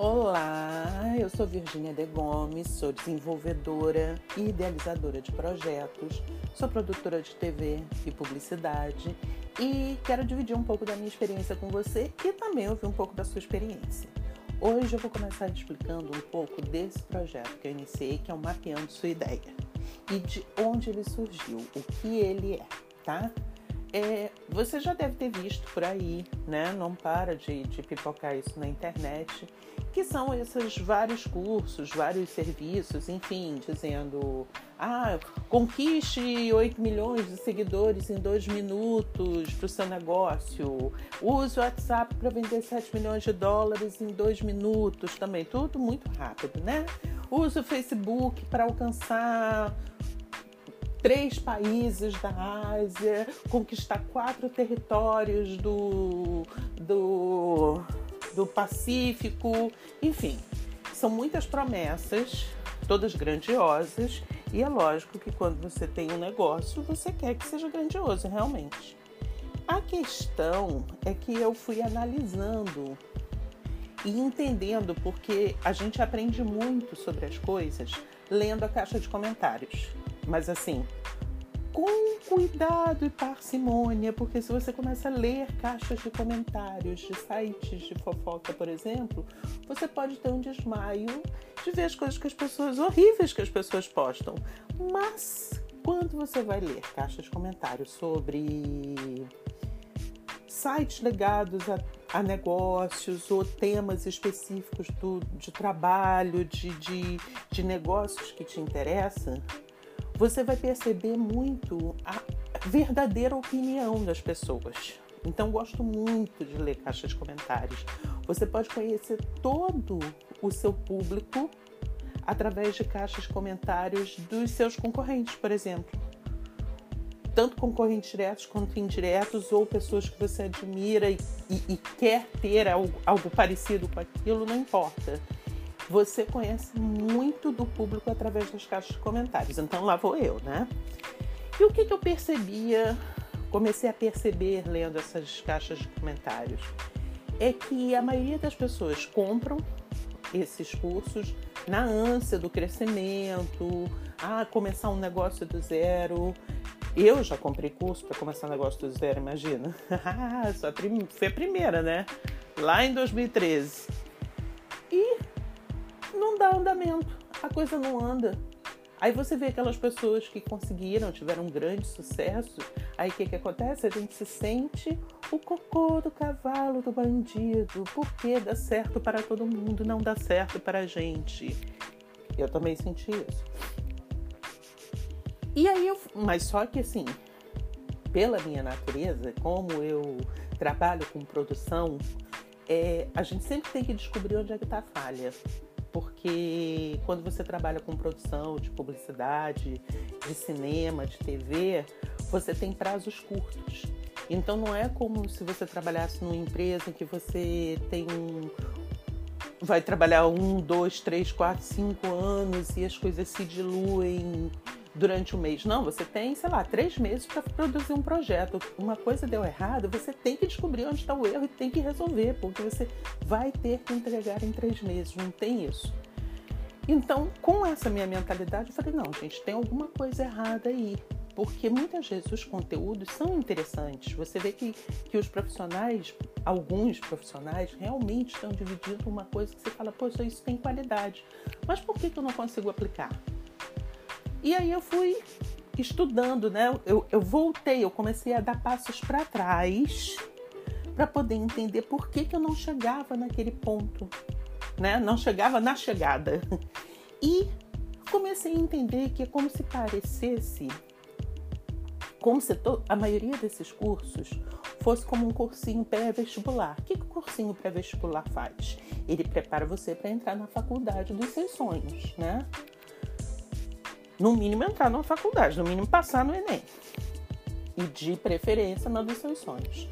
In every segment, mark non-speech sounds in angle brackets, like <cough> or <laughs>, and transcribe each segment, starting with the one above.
Olá, eu sou Virginia De Gomes, sou desenvolvedora e idealizadora de projetos, sou produtora de TV e publicidade e quero dividir um pouco da minha experiência com você e também ouvir um pouco da sua experiência. Hoje eu vou começar explicando um pouco desse projeto que eu iniciei, que é o Mapeando Sua Ideia, e de onde ele surgiu, o que ele é, tá? É, você já deve ter visto por aí, né? Não para de, de pipocar isso na internet, que são esses vários cursos, vários serviços, enfim, dizendo: ah, conquiste 8 milhões de seguidores em dois minutos para o seu negócio, use o WhatsApp para vender 7 milhões de dólares em dois minutos também, tudo muito rápido, né? Use o Facebook para alcançar três países da Ásia, conquistar quatro territórios do, do, do Pacífico, enfim, são muitas promessas, todas grandiosas, e é lógico que quando você tem um negócio, você quer que seja grandioso realmente. A questão é que eu fui analisando e entendendo, porque a gente aprende muito sobre as coisas lendo a caixa de comentários. Mas assim, com cuidado e parcimônia, porque se você começa a ler caixas de comentários de sites de fofoca, por exemplo, você pode ter um desmaio de ver as coisas que as pessoas horríveis que as pessoas postam. Mas quando você vai ler caixas de comentários sobre sites ligados a, a negócios ou temas específicos do, de trabalho, de, de, de negócios que te interessam, você vai perceber muito a verdadeira opinião das pessoas. Então, gosto muito de ler caixas de comentários. Você pode conhecer todo o seu público através de caixas de comentários dos seus concorrentes, por exemplo. Tanto concorrentes diretos quanto indiretos, ou pessoas que você admira e, e, e quer ter algo, algo parecido com aquilo, não importa você conhece muito do público através das caixas de comentários. Então lá vou eu, né? E o que, que eu percebia, comecei a perceber lendo essas caixas de comentários, é que a maioria das pessoas compram esses cursos na ânsia do crescimento, a começar um negócio do zero. Eu já comprei curso para começar um negócio do zero, imagina. <laughs> Só foi a primeira, né? Lá em 2013. E não dá andamento, a coisa não anda. Aí você vê aquelas pessoas que conseguiram, tiveram um grande sucesso, aí o que, que acontece? A gente se sente o cocô do cavalo do bandido, porque dá certo para todo mundo, não dá certo para a gente. Eu também senti isso. E aí eu. Mas só que assim, pela minha natureza, como eu trabalho com produção, é, a gente sempre tem que descobrir onde é que está a falha porque quando você trabalha com produção de publicidade, de cinema, de TV, você tem prazos curtos. Então não é como se você trabalhasse numa empresa que você tem um, vai trabalhar um, dois, três, quatro, cinco anos e as coisas se diluem durante o mês. Não, você tem, sei lá, três meses para produzir um projeto. Uma coisa deu errado, você tem que descobrir onde está o erro e tem que resolver, porque você vai ter que entregar em três meses. Não tem isso. Então, com essa minha mentalidade, eu falei: não, gente, tem alguma coisa errada aí. Porque muitas vezes os conteúdos são interessantes. Você vê que, que os profissionais, alguns profissionais, realmente estão dividindo uma coisa que você fala, poxa, isso tem qualidade. Mas por que, que eu não consigo aplicar? E aí eu fui estudando, né? Eu, eu voltei, eu comecei a dar passos para trás para poder entender por que, que eu não chegava naquele ponto, né? Não chegava na chegada. <laughs> E comecei a entender que é como se parecesse, como se a maioria desses cursos fosse como um cursinho pré-vestibular. O que, que o cursinho pré-vestibular faz? Ele prepara você para entrar na faculdade dos seus sonhos, né? No mínimo entrar numa faculdade, no mínimo passar no Enem. E de preferência na dos seus sonhos.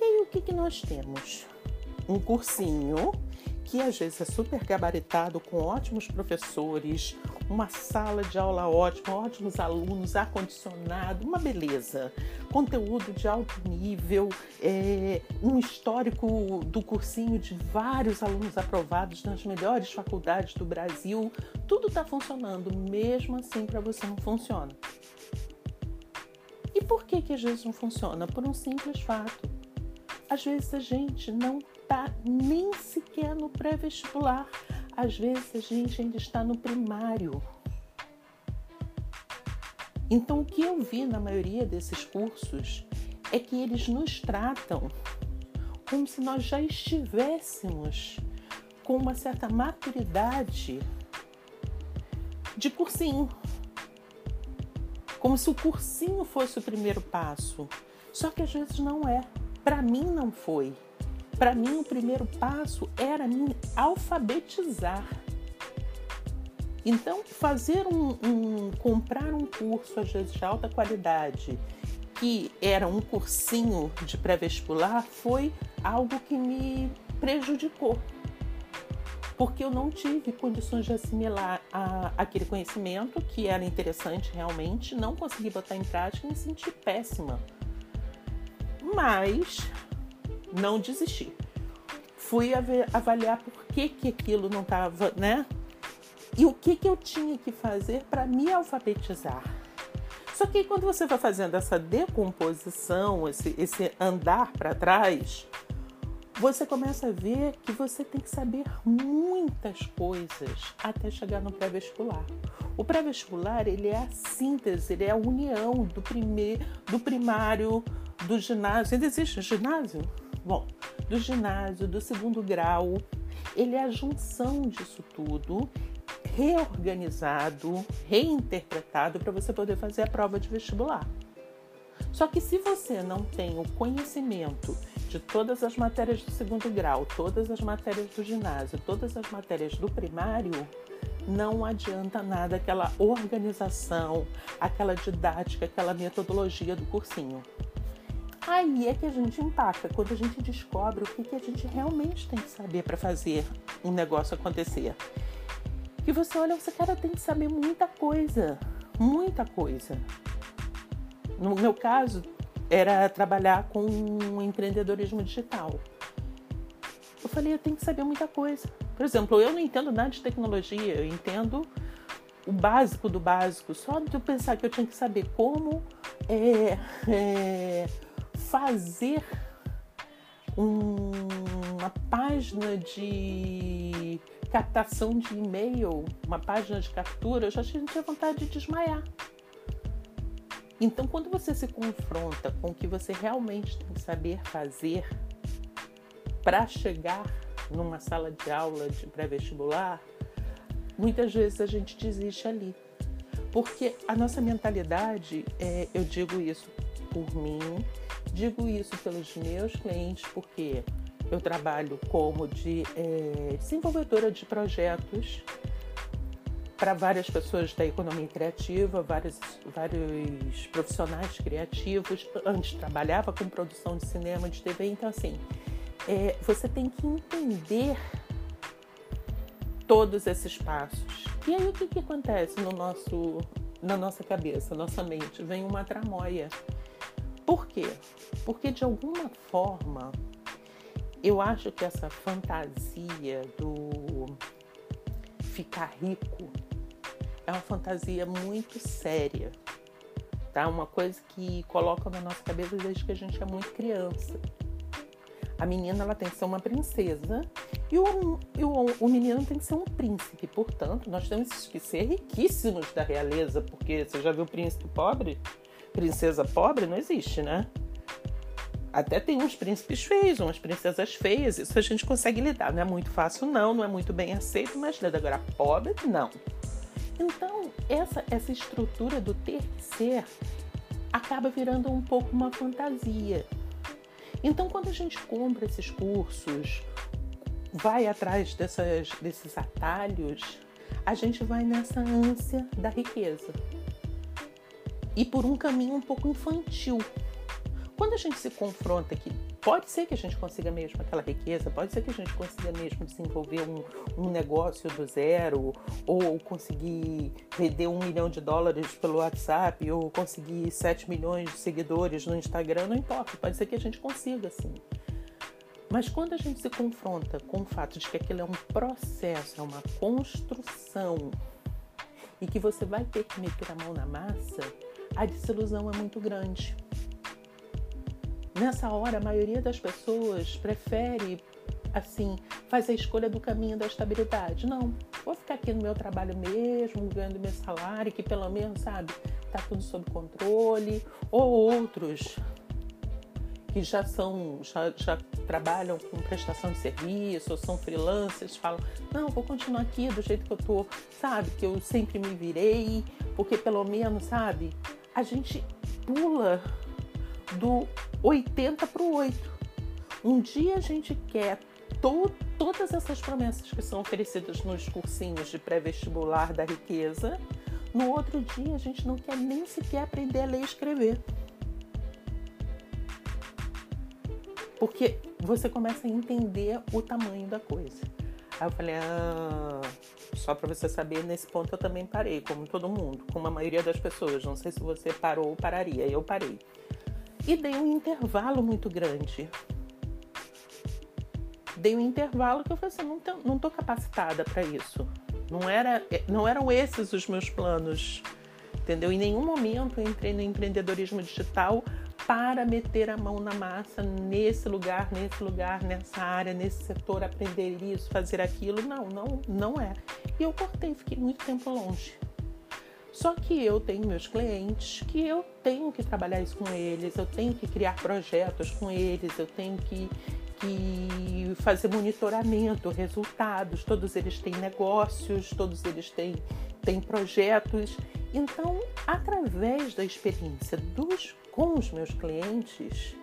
E aí o que, que nós temos? Um cursinho que às vezes é super gabaritado, com ótimos professores, uma sala de aula ótima, ótimos alunos, ar-condicionado, uma beleza. Conteúdo de alto nível, é, um histórico do cursinho de vários alunos aprovados nas melhores faculdades do Brasil. Tudo está funcionando, mesmo assim para você não funciona. E por que, que às vezes não funciona? Por um simples fato. Às vezes a gente não está nem sequer no pré-vestibular. Às vezes a gente ainda está no primário. Então, o que eu vi na maioria desses cursos é que eles nos tratam como se nós já estivéssemos com uma certa maturidade de cursinho. Como se o cursinho fosse o primeiro passo. Só que às vezes não é. Para mim não foi. Para mim o primeiro passo era me alfabetizar. Então, fazer um, um, comprar um curso às vezes de alta qualidade, que era um cursinho de pré-vestibular, foi algo que me prejudicou, porque eu não tive condições de assimilar a, aquele conhecimento que era interessante realmente, não consegui botar em prática e me senti péssima mas não desisti. Fui avaliar por que, que aquilo não estava, né? E o que, que eu tinha que fazer para me alfabetizar. Só que quando você vai fazendo essa decomposição, esse, esse andar para trás, você começa a ver que você tem que saber muitas coisas até chegar no pré-vestibular. O pré-vestibular ele é a síntese, ele é a união do primeiro, do primário, do ginásio. Ainda existe ginásio? Bom, do ginásio, do segundo grau, ele é a junção disso tudo, reorganizado, reinterpretado para você poder fazer a prova de vestibular. Só que se você não tem o conhecimento de todas as matérias do segundo grau, todas as matérias do ginásio, todas as matérias do primário, não adianta nada aquela organização, aquela didática, aquela metodologia do cursinho. Aí é que a gente empaca, quando a gente descobre o que, que a gente realmente tem que saber para fazer um negócio acontecer. Que você olha, você cara tem que saber muita coisa, muita coisa. No meu caso, era trabalhar com empreendedorismo digital. Eu falei, eu tenho que saber muita coisa. Por exemplo, eu não entendo nada de tecnologia, eu entendo o básico do básico. Só de eu pensar que eu tinha que saber como é, é, fazer uma página de captação de e-mail, uma página de captura, eu já tinha vontade de desmaiar. Então, quando você se confronta com o que você realmente tem que saber fazer para chegar numa sala de aula de pré-vestibular, muitas vezes a gente desiste ali. Porque a nossa mentalidade, é, eu digo isso por mim, Digo isso pelos meus clientes porque eu trabalho como de é, desenvolvedora de projetos para várias pessoas da economia criativa, vários, vários profissionais criativos. Antes trabalhava com produção de cinema, de TV, então assim, é, você tem que entender todos esses passos. E aí o que, que acontece no nosso, na nossa cabeça, nossa mente? Vem uma tramóia. Por quê? Porque de alguma forma eu acho que essa fantasia do ficar rico é uma fantasia muito séria, tá? Uma coisa que coloca na nossa cabeça desde que a gente é muito criança. A menina ela tem que ser uma princesa e o, e o, o menino tem que ser um príncipe. Portanto, nós temos que ser riquíssimos da realeza, porque você já viu o príncipe pobre? Princesa pobre não existe, né? Até tem uns príncipes feios, umas princesas feias, isso a gente consegue lidar. Não é muito fácil, não, não é muito bem aceito, mas lida. Agora, pobre, não. Então, essa, essa estrutura do ter que ser acaba virando um pouco uma fantasia. Então, quando a gente compra esses cursos, vai atrás dessas, desses atalhos, a gente vai nessa ânsia da riqueza e por um caminho um pouco infantil. quando a gente se confronta que pode ser que a gente consiga mesmo aquela riqueza, pode ser que a gente consiga mesmo desenvolver um, um negócio do zero, ou conseguir vender um milhão de dólares pelo WhatsApp, ou conseguir 7 milhões de seguidores no Instagram, não importa, pode ser que a gente consiga sim. Mas quando a gente se confronta com o fato de que aquilo é um processo, é uma construção, e que você vai ter que meter a mão na massa, a desilusão é muito grande. Nessa hora, a maioria das pessoas prefere, assim, fazer a escolha do caminho da estabilidade. Não, vou ficar aqui no meu trabalho mesmo, ganhando meu salário, que pelo menos, sabe, tá tudo sob controle. Ou outros que já são, já, já trabalham com prestação de serviço, ou são freelancers, falam, não, vou continuar aqui do jeito que eu tô, sabe, que eu sempre me virei, porque pelo menos, sabe, a gente pula do 80 para o 8. Um dia a gente quer to todas essas promessas que são oferecidas nos cursinhos de pré-vestibular da riqueza, no outro dia a gente não quer nem sequer aprender a ler e escrever. Porque você começa a entender o tamanho da coisa. Aí eu falei, ah, só para você saber, nesse ponto eu também parei, como todo mundo, como a maioria das pessoas. Não sei se você parou ou pararia, eu parei. E dei um intervalo muito grande. Dei um intervalo que eu falei assim, não, tô, não tô capacitada para isso. Não, era, não eram esses os meus planos, entendeu? Em nenhum momento eu entrei no empreendedorismo digital para meter a mão na massa nesse lugar, nesse lugar, nessa área, nesse setor, aprender isso, fazer aquilo. Não, não, não é. E eu cortei, fiquei muito tempo longe. Só que eu tenho meus clientes que eu tenho que trabalhar isso com eles, eu tenho que criar projetos com eles, eu tenho que, que fazer monitoramento, resultados. Todos eles têm negócios, todos eles têm, têm projetos. Então, através da experiência dos com os meus clientes,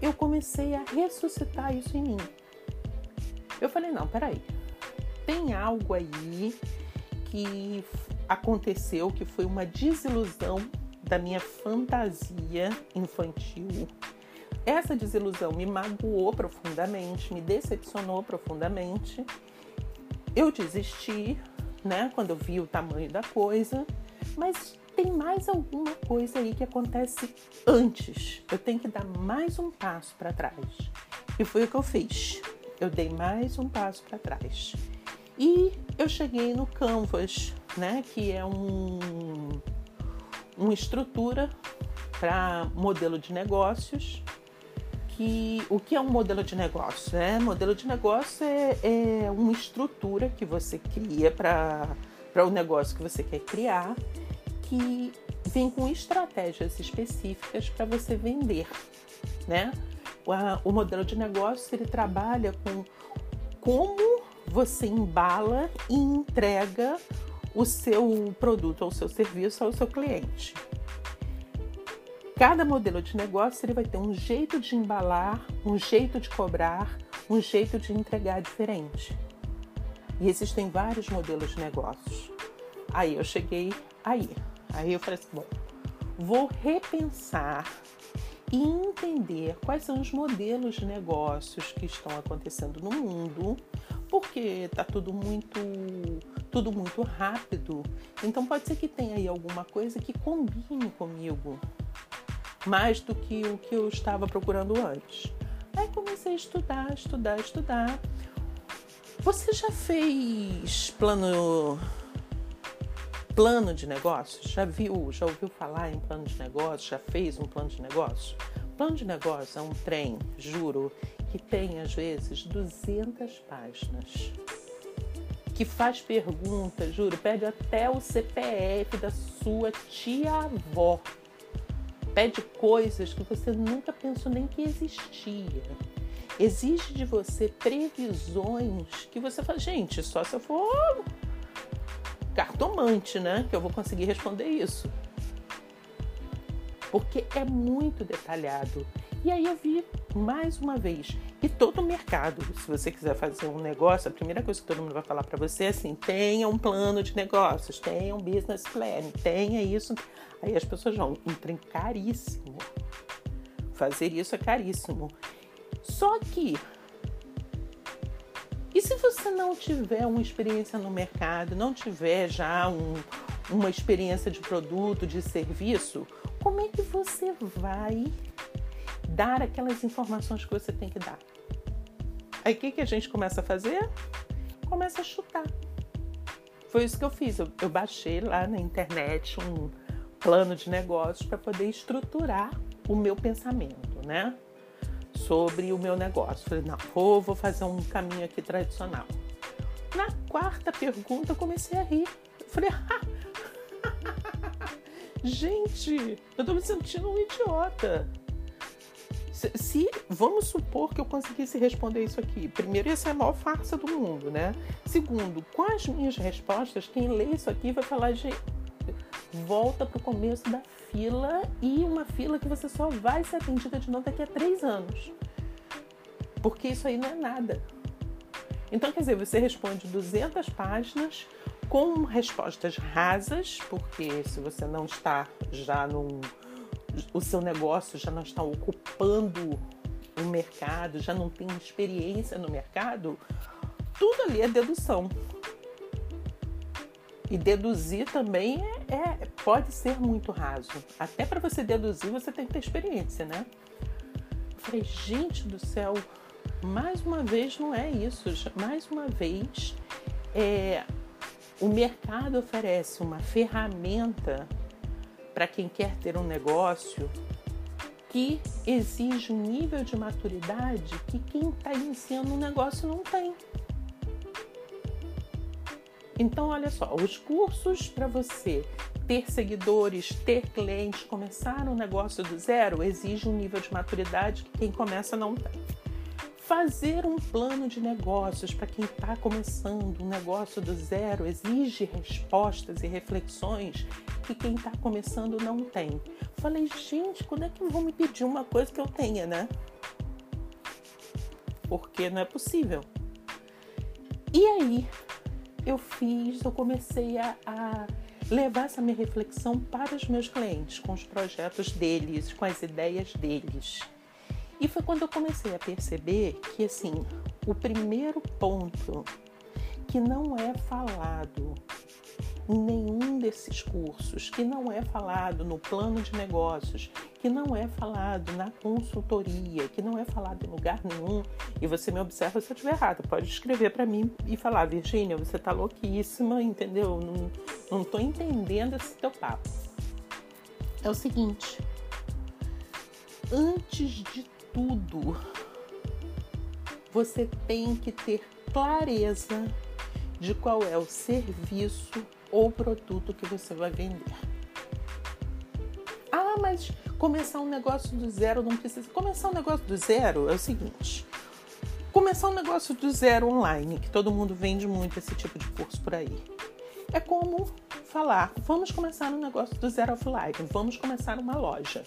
eu comecei a ressuscitar isso em mim. Eu falei: não, peraí, tem algo aí que aconteceu que foi uma desilusão da minha fantasia infantil. Essa desilusão me magoou profundamente, me decepcionou profundamente. Eu desisti, né, quando eu vi o tamanho da coisa, mas tem mais alguma coisa aí que acontece antes. Eu tenho que dar mais um passo para trás. E foi o que eu fiz. Eu dei mais um passo para trás. E eu cheguei no Canvas, né, que é um, uma estrutura para modelo de negócios. Que, o que é um modelo de negócio? É, modelo de negócio é, é uma estrutura que você cria para o negócio que você quer criar que vem com estratégias específicas para você vender, né? O modelo de negócio ele trabalha com como você embala e entrega o seu produto ou seu serviço ao seu cliente. Cada modelo de negócio ele vai ter um jeito de embalar, um jeito de cobrar, um jeito de entregar diferente. E existem vários modelos de negócios. Aí eu cheguei aí. Aí eu falei assim: bom, vou repensar e entender quais são os modelos de negócios que estão acontecendo no mundo, porque está tudo muito tudo muito rápido. Então pode ser que tenha aí alguma coisa que combine comigo mais do que o que eu estava procurando antes. Aí comecei a estudar, estudar, estudar. Você já fez plano plano de negócios? Já viu, já ouviu falar em plano de negócios? Já fez um plano de negócio? Plano de negócio é um trem, juro, que tem às vezes 200 páginas. Que faz perguntas, juro, pede até o CPF da sua tia-avó. Pede coisas que você nunca pensou nem que existia. Exige de você previsões que você fala, gente, só se eu for cartomante, né? Que eu vou conseguir responder isso. Porque é muito detalhado. E aí eu vi mais uma vez. E todo o mercado, se você quiser fazer um negócio, a primeira coisa que todo mundo vai falar para você é assim: tenha um plano de negócios, tenha um business plan, tenha isso. Aí as pessoas vão, um trem caríssimo. Fazer isso é caríssimo. Só que e se você não tiver uma experiência no mercado, não tiver já um, uma experiência de produto, de serviço, como é que você vai dar aquelas informações que você tem que dar? Aí o que, que a gente começa a fazer? Começa a chutar. Foi isso que eu fiz. Eu, eu baixei lá na internet um plano de negócios para poder estruturar o meu pensamento, né? Sobre o meu negócio. Falei, não, vou, vou fazer um caminho aqui tradicional. Na quarta pergunta, eu comecei a rir. falei, gente, eu tô me sentindo um idiota. Se, se, vamos supor que eu conseguisse responder isso aqui. Primeiro, essa é a maior farsa do mundo, né? Segundo, com as minhas respostas, quem lê isso aqui vai falar de volta para o começo da fila e uma fila que você só vai ser atendida de novo daqui a três anos. Porque isso aí não é nada. Então, quer dizer, você responde 200 páginas com respostas rasas, porque se você não está já num. O seu negócio já não está ocupando o mercado, já não tem experiência no mercado, tudo ali é dedução. E deduzir também é, é pode ser muito raso. Até para você deduzir, você tem que ter experiência, né? Eu falei, gente do céu, mais uma vez não é isso. Mais uma vez, é, o mercado oferece uma ferramenta para quem quer ter um negócio que exige um nível de maturidade que quem está iniciando um negócio não tem. Então, olha só, os cursos para você ter seguidores, ter clientes, começar um negócio do zero, exige um nível de maturidade que quem começa não tem. Fazer um plano de negócios para quem está começando um negócio do zero exige respostas e reflexões que quem está começando não tem. Falei, gente, quando é que vão me pedir uma coisa que eu tenha, né? Porque não é possível. E aí, eu fiz, eu comecei a, a levar essa minha reflexão para os meus clientes, com os projetos deles, com as ideias deles. E foi quando eu comecei a perceber que, assim, o primeiro ponto que não é falado nenhum desses cursos, que não é falado no plano de negócios, que não é falado na consultoria, que não é falado em lugar nenhum, e você me observa se eu estiver errado, pode escrever para mim e falar, Virgínia, você tá louquíssima, entendeu? Não, não tô entendendo esse teu papo. É o seguinte, antes de tudo, você tem que ter clareza de qual é o serviço ou produto que você vai vender. Ah, mas começar um negócio do zero não precisa. Começar um negócio do zero é o seguinte: começar um negócio do zero online, que todo mundo vende muito esse tipo de curso por aí. É como falar, vamos começar um negócio do zero offline, vamos começar uma loja.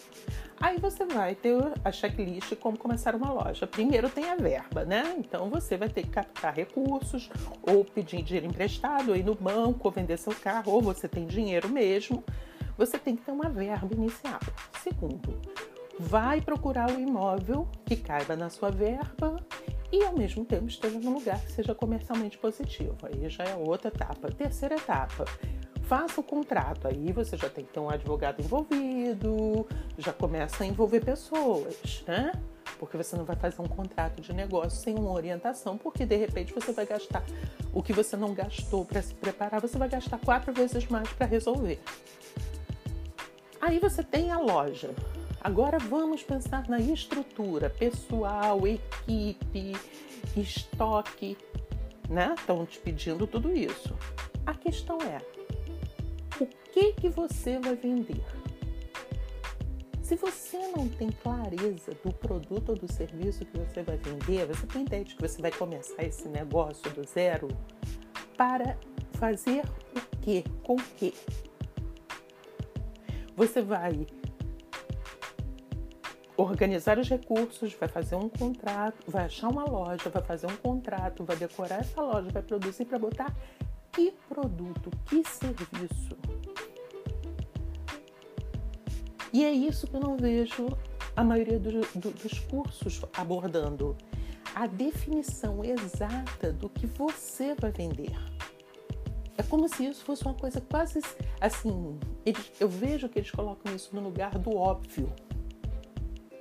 Aí você vai ter a checklist como começar uma loja. Primeiro tem a verba, né? Então você vai ter que captar recursos, ou pedir dinheiro emprestado, ou ir no banco, ou vender seu carro, ou você tem dinheiro mesmo. Você tem que ter uma verba inicial. Segundo, vai procurar o imóvel que caiba na sua verba e ao mesmo tempo esteja num lugar que seja comercialmente positivo. Aí já é outra etapa. Terceira etapa, faça o contrato. Aí você já tem que ter um advogado envolvido, já começa a envolver pessoas, né? Porque você não vai fazer um contrato de negócio sem uma orientação, porque de repente você vai gastar o que você não gastou para se preparar, você vai gastar quatro vezes mais para resolver. Aí você tem a loja. Agora vamos pensar na estrutura, pessoal, equipe, estoque, né? Estão te pedindo tudo isso. A questão é, que que você vai vender? Se você não tem clareza do produto ou do serviço que você vai vender, você tem ideia de que você vai começar esse negócio do zero para fazer o quê? Com o quê? Você vai organizar os recursos, vai fazer um contrato, vai achar uma loja, vai fazer um contrato, vai decorar essa loja, vai produzir para botar que produto, que serviço. E é isso que eu não vejo a maioria do, do, dos cursos abordando a definição exata do que você vai vender. É como se isso fosse uma coisa quase assim. Eles, eu vejo que eles colocam isso no lugar do óbvio.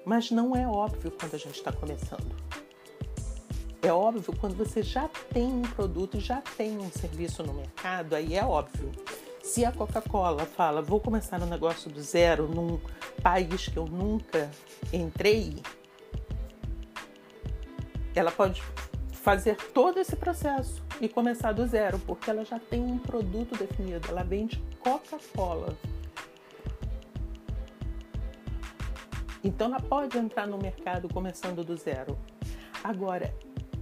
Mas não é óbvio quando a gente está começando. É óbvio quando você já tem um produto, já tem um serviço no mercado, aí é óbvio. Se a Coca-Cola fala, vou começar um negócio do zero num país que eu nunca entrei, ela pode fazer todo esse processo e começar do zero, porque ela já tem um produto definido, ela vende Coca-Cola. Então ela pode entrar no mercado começando do zero. Agora,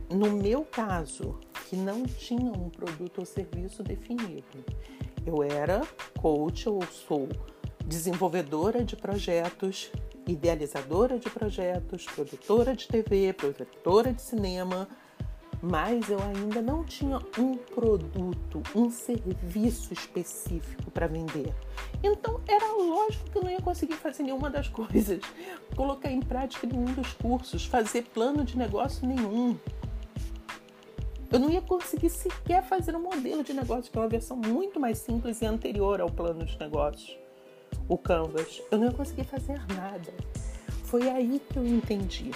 no meu caso, que não tinha um produto ou serviço definido, eu era coach ou sou desenvolvedora de projetos, idealizadora de projetos, produtora de TV, produtora de cinema, mas eu ainda não tinha um produto, um serviço específico para vender. Então era lógico que eu não ia conseguir fazer nenhuma das <laughs> coisas, colocar em prática nenhum dos cursos, fazer plano de negócio nenhum. Eu não ia conseguir sequer fazer um modelo de negócio, que é uma versão muito mais simples e anterior ao plano de negócios, o Canvas. Eu não ia conseguir fazer nada. Foi aí que eu entendi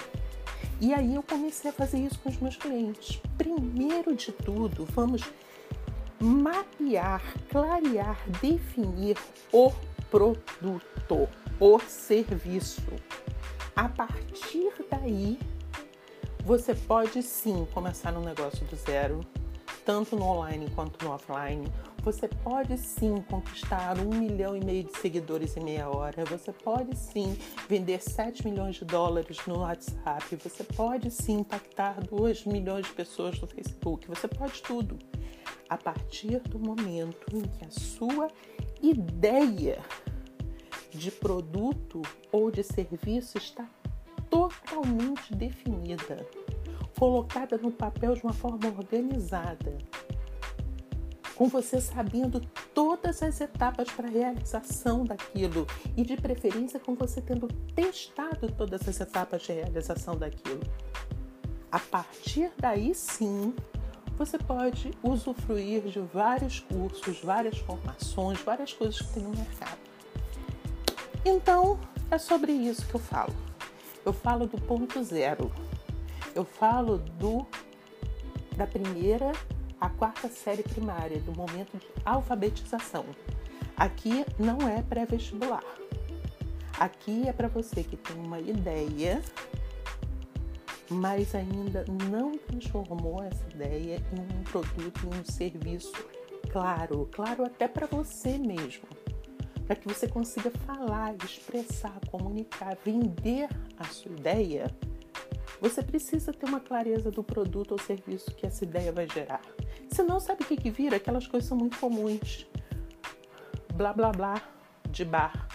e aí eu comecei a fazer isso com os meus clientes. Primeiro de tudo, vamos mapear, clarear, definir o produto, o serviço. A partir daí, você pode sim começar um negócio do zero, tanto no online quanto no offline. Você pode sim conquistar um milhão e meio de seguidores em meia hora. Você pode sim vender 7 milhões de dólares no WhatsApp. Você pode sim impactar 2 milhões de pessoas no Facebook. Você pode tudo. A partir do momento em que a sua ideia de produto ou de serviço está totalmente definida, colocada no papel de uma forma organizada com você sabendo todas as etapas para a realização daquilo e de preferência com você tendo testado todas as etapas de realização daquilo. A partir daí sim, você pode usufruir de vários cursos, várias formações, várias coisas que tem no mercado. Então, é sobre isso que eu falo. Eu falo do ponto zero. Eu falo do da primeira a quarta série primária, do momento de alfabetização. Aqui não é pré-vestibular. Aqui é para você que tem uma ideia, mas ainda não transformou essa ideia em um produto, em um serviço claro, claro até para você mesmo, para que você consiga falar, expressar, comunicar, vender a sua ideia. Você precisa ter uma clareza do produto ou serviço que essa ideia vai gerar. Você não sabe o que, que vira, aquelas coisas são muito comuns. Blá blá blá de bar.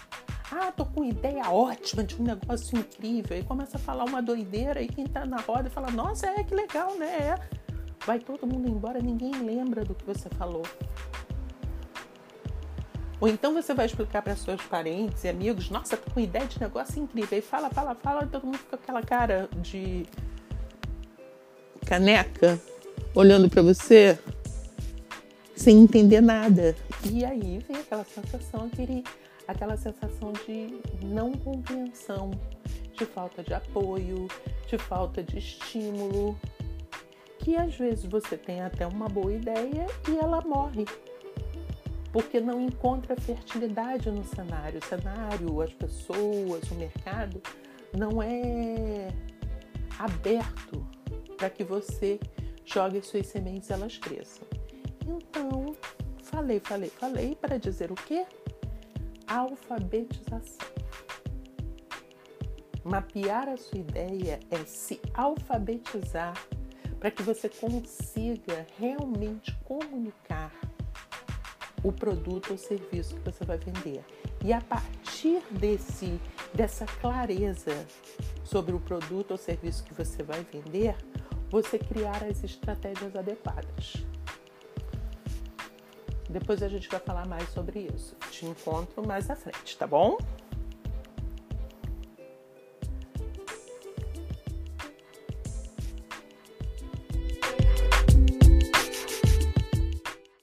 Ah, tô com ideia ótima de um negócio incrível. E começa a falar uma doideira e quem tá na roda fala, nossa, é que legal, né? É. Vai todo mundo embora, ninguém lembra do que você falou. Ou então você vai explicar para seus parentes e amigos, nossa, tô com ideia de negócio incrível. E fala, fala, fala, todo mundo fica com aquela cara de caneca olhando para você sem entender nada. E aí vem aquela sensação, aquele, aquela sensação de não compreensão, de falta de apoio, de falta de estímulo, que às vezes você tem até uma boa ideia e ela morre. Porque não encontra fertilidade no cenário. O cenário, as pessoas, o mercado não é aberto para que você jogue suas sementes elas cresçam. Então, falei, falei, falei para dizer o quê? Alfabetização. Mapear a sua ideia é se alfabetizar para que você consiga realmente comunicar o produto ou serviço que você vai vender. E a partir desse dessa clareza sobre o produto ou serviço que você vai vender, você criar as estratégias adequadas. Depois a gente vai falar mais sobre isso. Te encontro mais à frente, tá bom?